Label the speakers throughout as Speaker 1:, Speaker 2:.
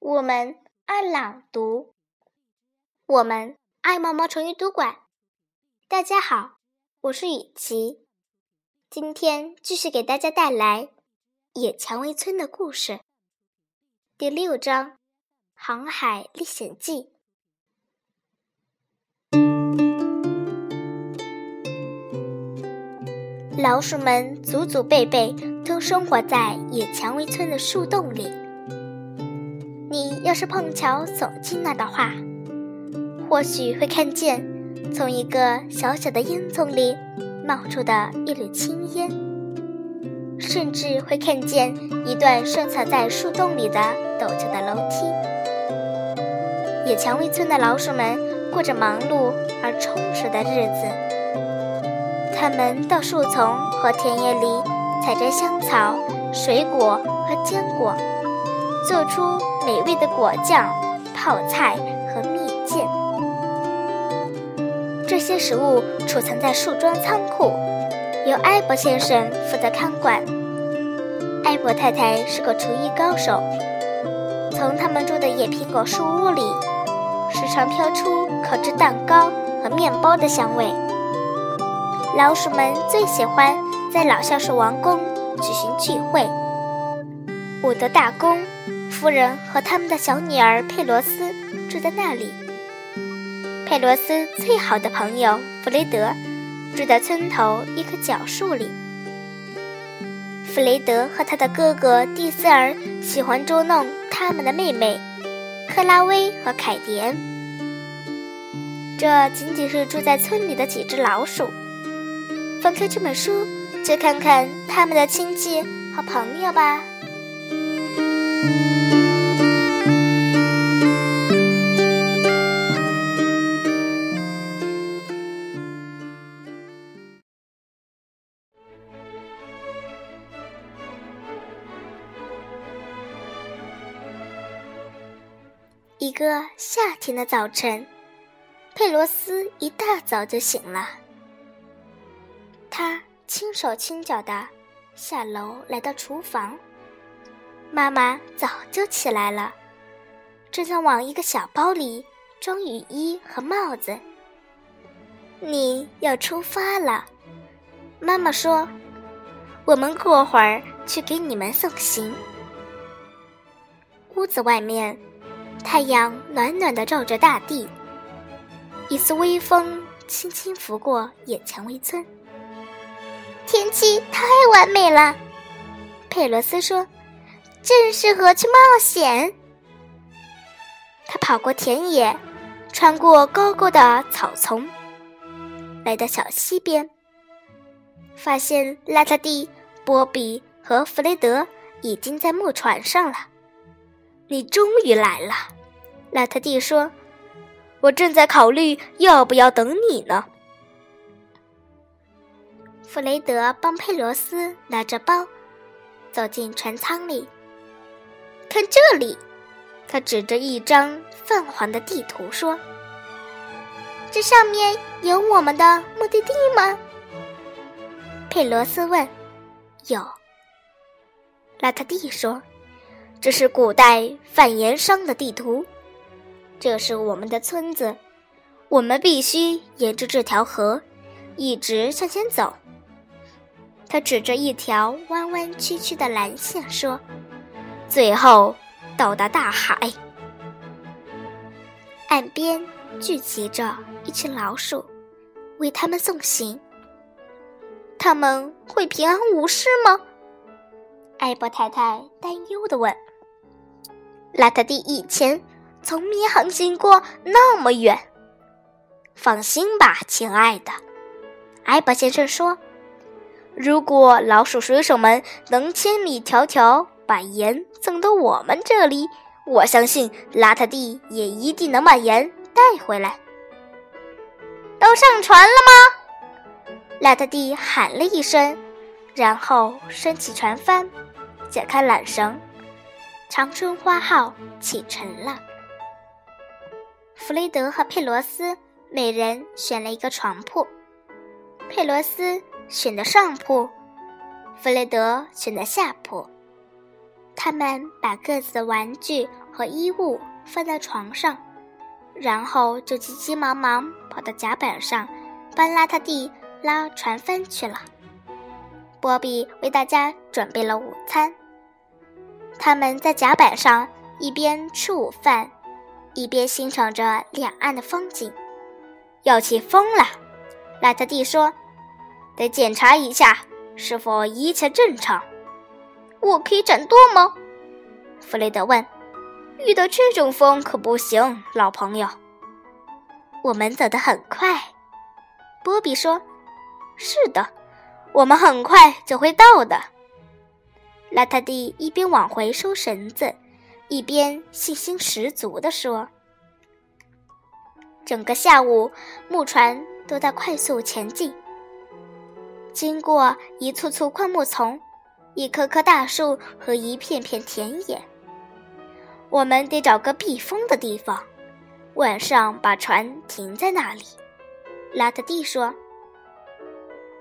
Speaker 1: 我们爱朗读，我们爱毛毛虫阅读馆。大家好，我是雨琪，今天继续给大家带来《野蔷薇村的故事》第六章《航海历险记》。老鼠们祖祖辈辈都生活在野蔷薇村的树洞里。要是碰巧走进那的话，或许会看见从一个小小的烟囱里冒出的一缕青烟，甚至会看见一段深藏在树洞里的陡峭的楼梯。野蔷薇村的老鼠们过着忙碌而充实的日子，他们到树丛和田野里采摘香草、水果和坚果。做出美味的果酱、泡菜和蜜饯。这些食物储藏在树桩仓库，由艾伯先生负责看管。艾伯太太是个厨艺高手，从他们住的野苹果树屋里，时常飘出烤制蛋糕和面包的香味。老鼠们最喜欢在老橡树王宫举行聚会。伍德大公。夫人和他们的小女儿佩罗斯住在那里。佩罗斯最好的朋友弗雷德住在村头一棵角树里。弗雷德和他的哥哥蒂斯尔喜欢捉弄他们的妹妹克拉薇和凯迪恩。这仅仅是住在村里的几只老鼠。翻开这本书，去看看他们的亲戚和朋友吧。夏天的早晨，佩罗斯一大早就醒了。他轻手轻脚的下楼来到厨房，妈妈早就起来了，正在往一个小包里装雨衣和帽子。你要出发了，妈妈说：“我们过会儿去给你们送行。”屋子外面。太阳暖暖的照着大地，一丝微风轻轻拂过野蔷薇村。天气太完美了，佩罗斯说：“正适合去冒险。”他跑过田野，穿过高高的草丛，来到小溪边，发现拉特蒂、波比和弗雷德已经在木船上了。你终于来了，拉特蒂说：“我正在考虑要不要等你呢。”弗雷德帮佩罗斯拿着包，走进船舱里。看这里，他指着一张泛黄的地图说：“这上面有我们的目的地吗？”佩罗斯问。“有。”拉特蒂说。这是古代贩盐商的地图，这是我们的村子，我们必须沿着这条河一直向前走。他指着一条弯弯曲曲的蓝线说：“最后到达大海。”岸边聚集着一群老鼠，为他们送行。他们会平安无事吗？艾伯太太担忧地问。拉特蒂以前从没航行过那么远。放心吧，亲爱的，艾伯先生说：“如果老鼠水手们能千里迢迢把盐送到我们这里，我相信拉特蒂也一定能把盐带回来。”都上船了吗？拉特蒂喊了一声，然后升起船帆，解开缆绳。长春花号启程了。弗雷德和佩罗斯每人选了一个床铺，佩罗斯选的上铺，弗雷德选的下铺。他们把各自的玩具和衣物放在床上，然后就急急忙忙跑到甲板上，帮邋遢地拉船帆去了。波比为大家准备了午餐。他们在甲板上一边吃午饭，一边欣赏着两岸的风景。要起风了，邋遢地说：“得检查一下是否一切正常。”我可以掌舵吗？弗雷德问。遇到这种风可不行，老朋友。我们走得很快，波比说。是的，我们很快就会到的。邋遢地一边往回收绳子，一边信心十足地说。整个下午，木船都在快速前进，经过一簇簇灌木丛。一棵棵大树和一片片田野，我们得找个避风的地方，晚上把船停在那里。拉特蒂说。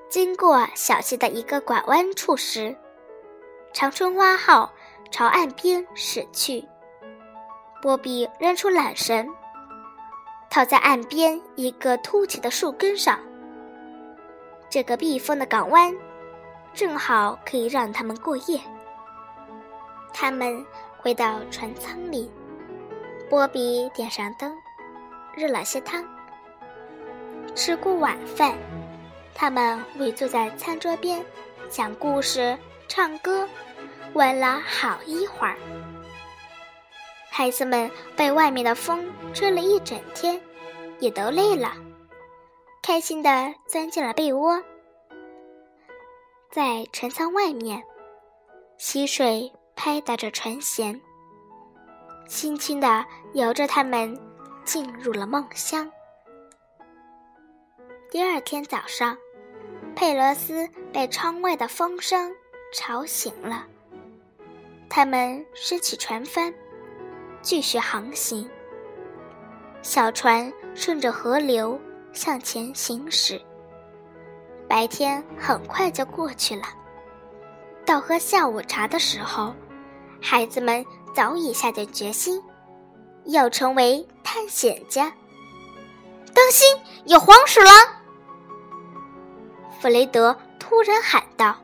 Speaker 1: 经过小溪的一个拐弯处时，长春花号朝岸边驶去。波比扔出缆绳，套在岸边一个凸起的树根上。这个避风的港湾。正好可以让他们过夜。他们回到船舱里，波比点上灯，热了些汤。吃过晚饭，他们围坐在餐桌边，讲故事、唱歌，玩了好一会儿。孩子们被外面的风吹了一整天，也都累了，开心地钻进了被窝。在船舱外面，溪水拍打着船舷，轻轻地摇着他们进入了梦乡。第二天早上，佩罗斯被窗外的风声吵醒了。他们升起船帆，继续航行。小船顺着河流向前行驶。白天很快就过去了，到喝下午茶的时候，孩子们早已下定决心，要成为探险家。当心，有黄鼠狼！弗雷德突然喊道。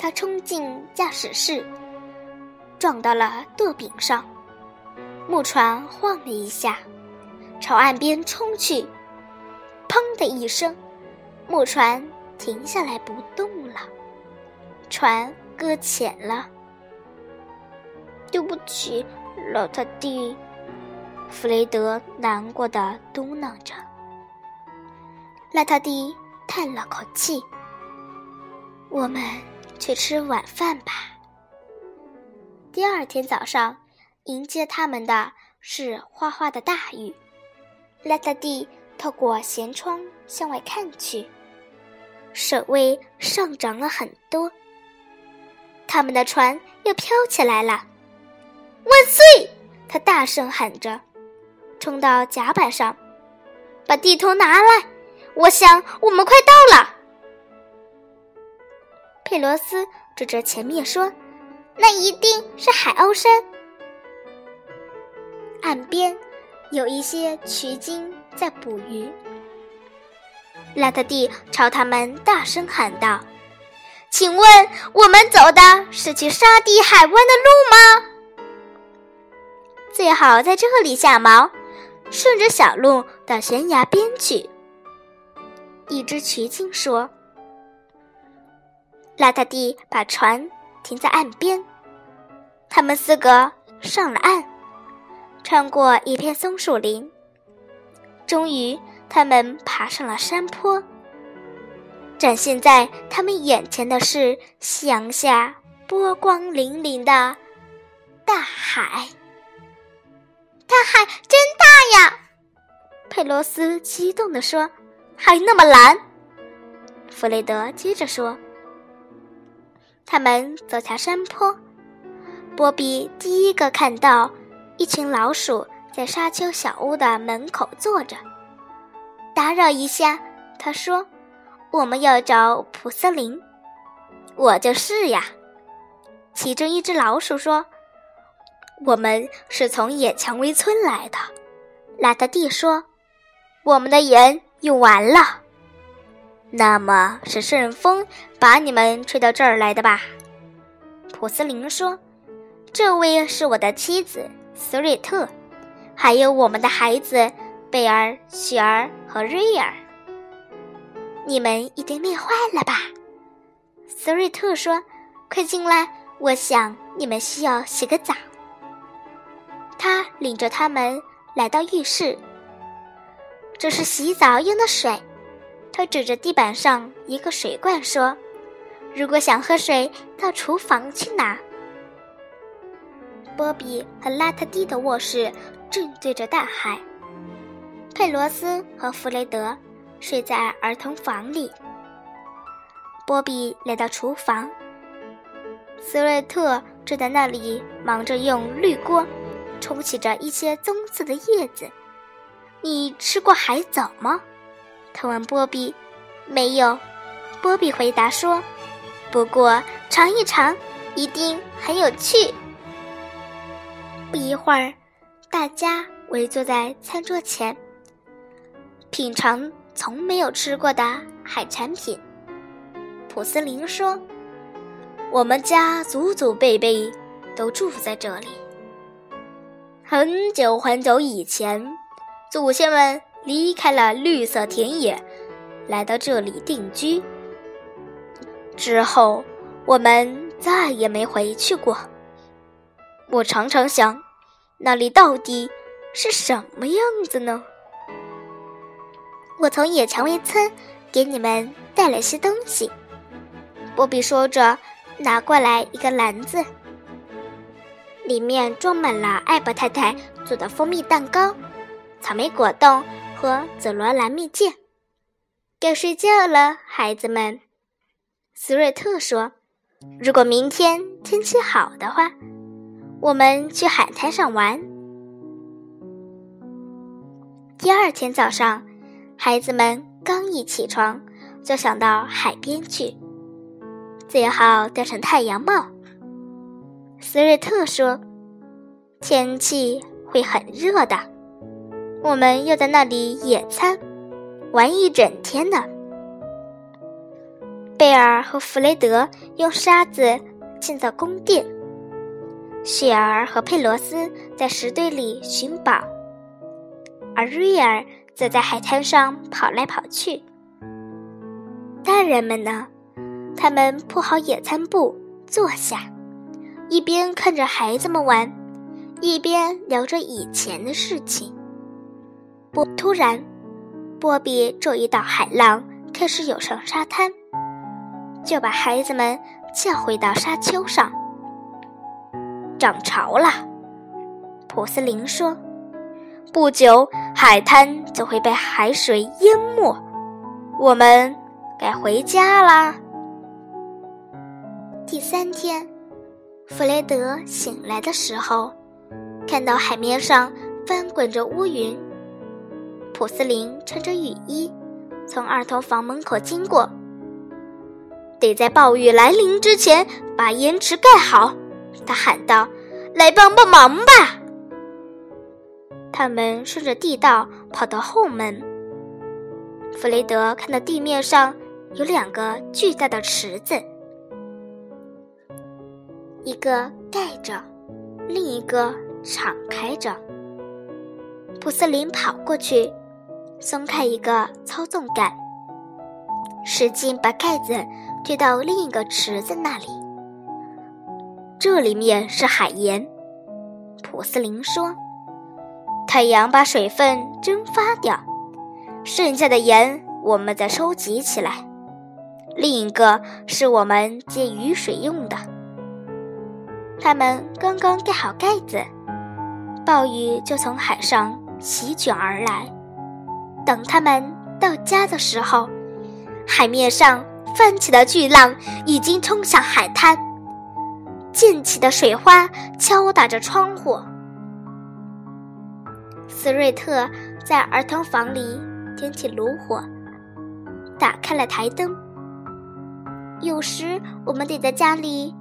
Speaker 1: 他冲进驾驶室，撞到了舵柄上，木船晃了一下，朝岸边冲去，砰的一声。木船停下来不动了，船搁浅了。对不起，老特地，弗雷德难过的嘟囔着。邋遢地叹了口气：“我们去吃晚饭吧。”第二天早上，迎接他们的是哗哗的大雨。邋遢地透过舷窗向外看去。水位上涨了很多，他们的船又飘起来了。万岁！他大声喊着，冲到甲板上，把地图拿来。我想我们快到了。佩罗斯指着前面说：“那一定是海鸥山。”岸边有一些渠鲸在捕鱼。邋遢地朝他们大声喊道：“请问我们走的是去沙地海湾的路吗？最好在这里下锚，顺着小路到悬崖边去。”一只渠鲸说。邋遢地把船停在岸边，他们四个上了岸，穿过一片松树林，终于。他们爬上了山坡，展现在他们眼前的是夕阳下波光粼粼的大海。大海真大呀！佩罗斯激动地说：“还那么蓝。”弗雷德接着说：“他们走下山坡，波比第一个看到一群老鼠在沙丘小屋的门口坐着。”打扰一下，他说：“我们要找普瑟林。”我就是呀。其中一只老鼠说：“我们是从野蔷薇村来的。”拉特蒂说：“我们的盐用完了。”那么是顺风把你们吹到这儿来的吧？普斯林说：“这位是我的妻子斯瑞特，还有我们的孩子贝尔、雪儿和瑞尔。你们一定累坏了吧？”斯瑞特说：“快进来，我想你们需要洗个澡。”他领着他们来到浴室，这是洗澡用的水。他指着地板上一个水罐说：“如果想喝水，到厨房去拿。”波比和拉特蒂的卧室正对着大海，佩罗斯和弗雷德睡在儿童房里。波比来到厨房，斯瑞特正在那里忙着用滤锅冲洗着一些棕色的叶子。你吃过海藻吗？他问波比：“没有。”波比回答说：“不过尝一尝，一定很有趣。”不一会儿，大家围坐在餐桌前，品尝从没有吃过的海产品。普斯林说：“我们家祖祖辈辈都住在这里。很久很久以前，祖先们离开了绿色田野，来到这里定居。之后，我们再也没回去过。我常常想，那里到底是什么样子呢？”我从野蔷薇村给你们带了些东西。波比说着，拿过来一个篮子，里面装满了艾伯太太做的蜂蜜蛋糕、草莓果冻和紫罗兰蜜饯。该睡觉了，孩子们。斯瑞特说：“如果明天天气好的话，我们去海滩上玩。”第二天早上，孩子们刚一起床，就想到海边去。最好戴上太阳帽。斯瑞特说：“天气会很热的，我们要在那里野餐，玩一整天呢。”贝尔和弗雷德用沙子建造宫殿，雪儿和佩罗斯在石堆里寻宝，而瑞尔则在海滩上跑来跑去。大人们呢？他们铺好野餐布，坐下，一边看着孩子们玩，一边聊着以前的事情。波，突然，波比注意到海浪开始涌上沙滩，就把孩子们叫回到沙丘上。涨潮了，普斯林说：“不久，海滩就会被海水淹没，我们该回家啦。”第三天，弗雷德醒来的时候，看到海面上翻滚着乌云。普斯林穿着雨衣从儿童房门口经过，得在暴雨来临之前把盐池盖好。他喊道：“来帮帮忙吧！”他们顺着地道跑到后门。弗雷德看到地面上有两个巨大的池子。一个盖着，另一个敞开着。普斯林跑过去，松开一个操纵杆，使劲把盖子推到另一个池子那里。这里面是海盐，普斯林说：“太阳把水分蒸发掉，剩下的盐我们再收集起来。另一个是我们接雨水用的。”他们刚刚盖好盖子，暴雨就从海上席卷而来。等他们到家的时候，海面上翻起的巨浪已经冲向海滩，溅起的水花敲打着窗户。斯瑞特在儿童房里点起炉火，打开了台灯。有时我们得在家里。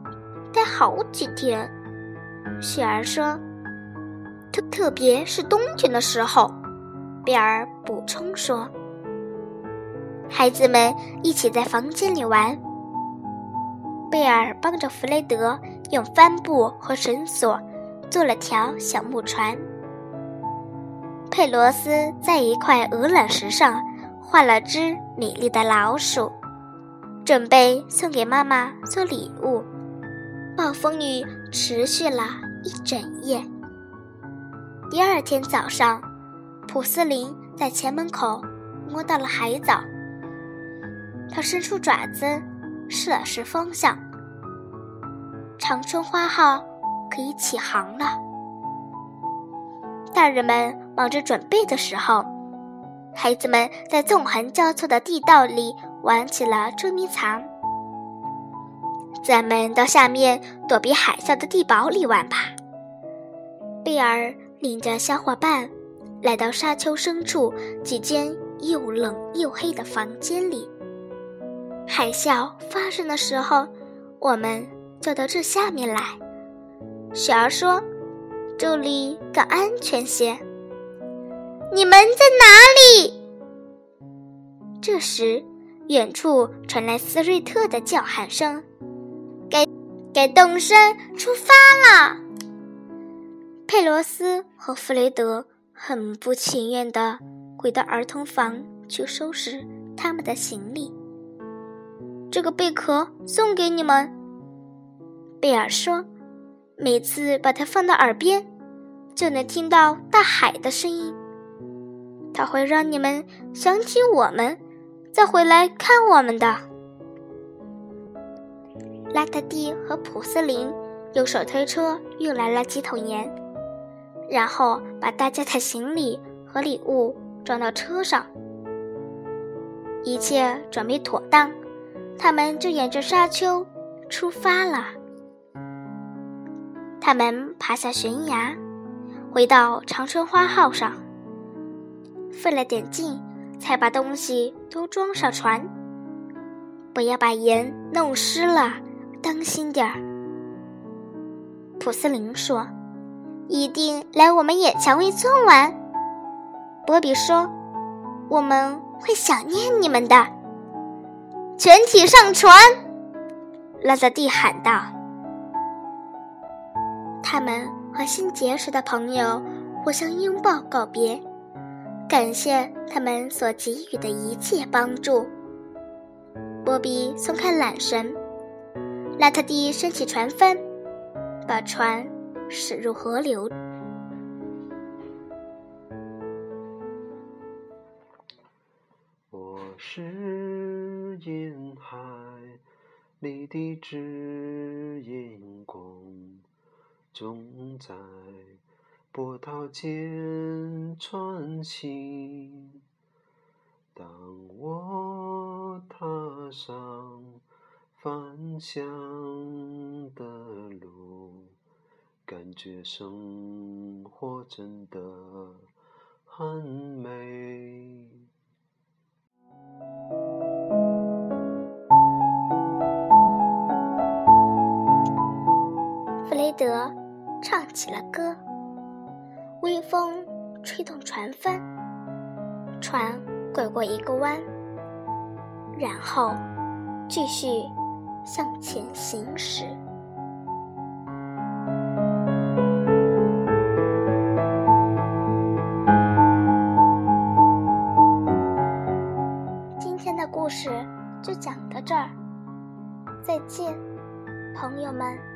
Speaker 1: 待好几天。雪儿说：“特特别是冬天的时候。”贝尔补充说：“孩子们一起在房间里玩。”贝尔帮着弗雷德用帆布和绳索做了条小木船。佩罗斯在一块鹅卵石上画了只美丽的老鼠，准备送给妈妈做礼物。暴风雨持续了一整夜。第二天早上，普斯林在前门口摸到了海藻，他伸出爪子试了试方向，长春花号可以起航了。大人们忙着准备的时候，孩子们在纵横交错的地道里玩起了捉迷藏。咱们到下面躲避海啸的地堡里玩吧。贝尔领着小伙伴来到沙丘深处几间又冷又黑的房间里。海啸发生的时候，我们就到这下面来。雪儿说：“这里更安全些。”你们在哪里？这时，远处传来斯瑞特的叫喊声：“给，给动身出发了！”佩罗斯和弗雷德很不情愿地回到儿童房去收拾他们的行李。这个贝壳送给你们，贝尔说：“每次把它放到耳边，就能听到大海的声音。”它会让你们想起我们，再回来看我们的。拉特蒂和普斯林用手推车运来了几桶盐，然后把大家的行李和礼物装到车上。一切准备妥当，他们就沿着沙丘出发了。他们爬下悬崖，回到长春花号上。费了点劲，才把东西都装上船。不要把盐弄湿了，当心点儿。普斯林说：“一定来我们野蔷薇村玩。”波比说：“我们会想念你们的。”全体上船！拉扎蒂喊道。他们和新结识的朋友互相拥抱告别。感谢他们所给予的一切帮助。波比松开缆绳，拉特蒂升起船帆，把船驶入河流。
Speaker 2: 我是沿海里的指引工，总在。波涛间穿行，当我踏上返乡的路，感觉生活真的很美。
Speaker 1: 弗雷德唱起了歌。微风吹动船帆，船拐过一个弯，然后继续向前行驶。我们。